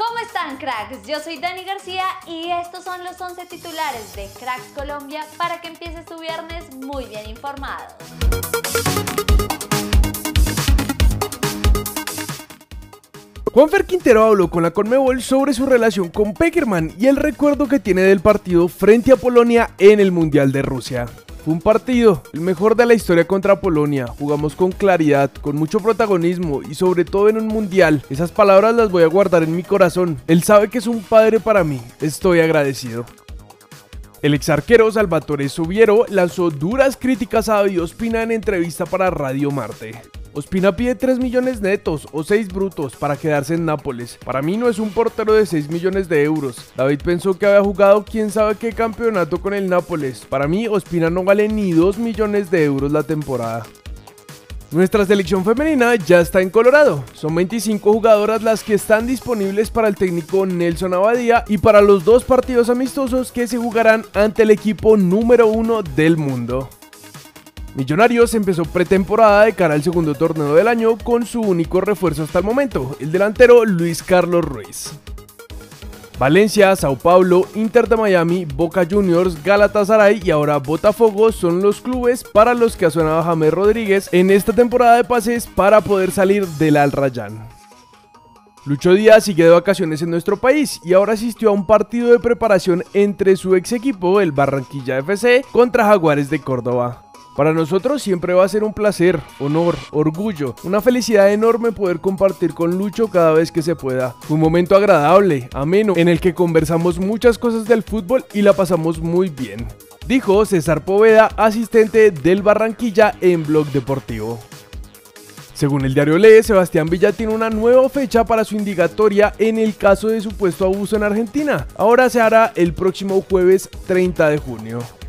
¿Cómo están cracks? Yo soy Dani García y estos son los 11 titulares de Cracks Colombia para que empieces tu viernes muy bien informado. Juanfer Quintero habló con la Conmebol sobre su relación con Peckerman y el recuerdo que tiene del partido frente a Polonia en el Mundial de Rusia. Fue un partido, el mejor de la historia contra Polonia. Jugamos con claridad, con mucho protagonismo y sobre todo en un mundial. Esas palabras las voy a guardar en mi corazón. Él sabe que es un padre para mí. Estoy agradecido. El ex arquero Salvatore Subiero lanzó duras críticas a David Ospina en entrevista para Radio Marte. Ospina pide 3 millones netos o 6 brutos para quedarse en Nápoles. Para mí no es un portero de 6 millones de euros. David pensó que había jugado quién sabe qué campeonato con el Nápoles. Para mí Ospina no vale ni 2 millones de euros la temporada. Nuestra selección femenina ya está en Colorado. Son 25 jugadoras las que están disponibles para el técnico Nelson Abadía y para los dos partidos amistosos que se jugarán ante el equipo número uno del mundo. Millonarios empezó pretemporada de cara al segundo torneo del año con su único refuerzo hasta el momento, el delantero Luis Carlos Ruiz. Valencia, Sao Paulo, Inter de Miami, Boca Juniors, Galatasaray y ahora Botafogo son los clubes para los que ha sonado James Rodríguez en esta temporada de pases para poder salir del Al Rayyan. Lucho Díaz sigue de vacaciones en nuestro país y ahora asistió a un partido de preparación entre su ex equipo, el Barranquilla FC, contra Jaguares de Córdoba. Para nosotros siempre va a ser un placer, honor, orgullo, una felicidad enorme poder compartir con Lucho cada vez que se pueda. un momento agradable, ameno, en el que conversamos muchas cosas del fútbol y la pasamos muy bien. Dijo César Poveda, asistente del Barranquilla en Blog Deportivo. Según el diario Lee, Sebastián Villa tiene una nueva fecha para su indagatoria en el caso de supuesto abuso en Argentina. Ahora se hará el próximo jueves 30 de junio.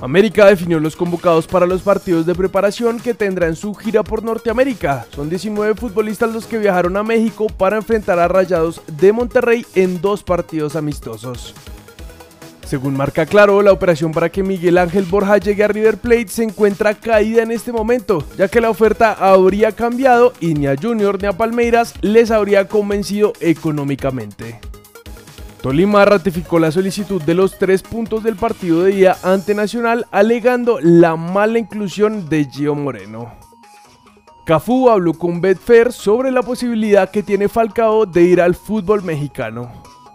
América definió los convocados para los partidos de preparación que tendrá en su gira por Norteamérica. Son 19 futbolistas los que viajaron a México para enfrentar a Rayados de Monterrey en dos partidos amistosos. Según marca claro, la operación para que Miguel Ángel Borja llegue a River Plate se encuentra caída en este momento, ya que la oferta habría cambiado y ni a Junior ni a Palmeiras les habría convencido económicamente. Tolima ratificó la solicitud de los tres puntos del partido de día ante Nacional, alegando la mala inclusión de Gio Moreno. Cafú habló con Betfair sobre la posibilidad que tiene Falcao de ir al fútbol mexicano.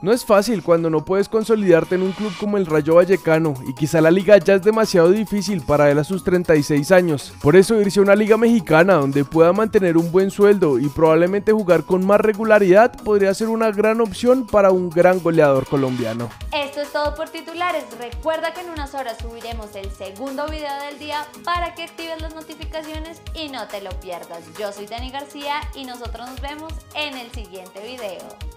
No es fácil cuando no puedes consolidarte en un club como el Rayo Vallecano y quizá la liga ya es demasiado difícil para él a sus 36 años. Por eso irse a una liga mexicana donde pueda mantener un buen sueldo y probablemente jugar con más regularidad podría ser una gran opción para un gran goleador colombiano. Esto es todo por titulares. Recuerda que en unas horas subiremos el segundo video del día para que actives las notificaciones y no te lo pierdas. Yo soy Dani García y nosotros nos vemos en el siguiente video.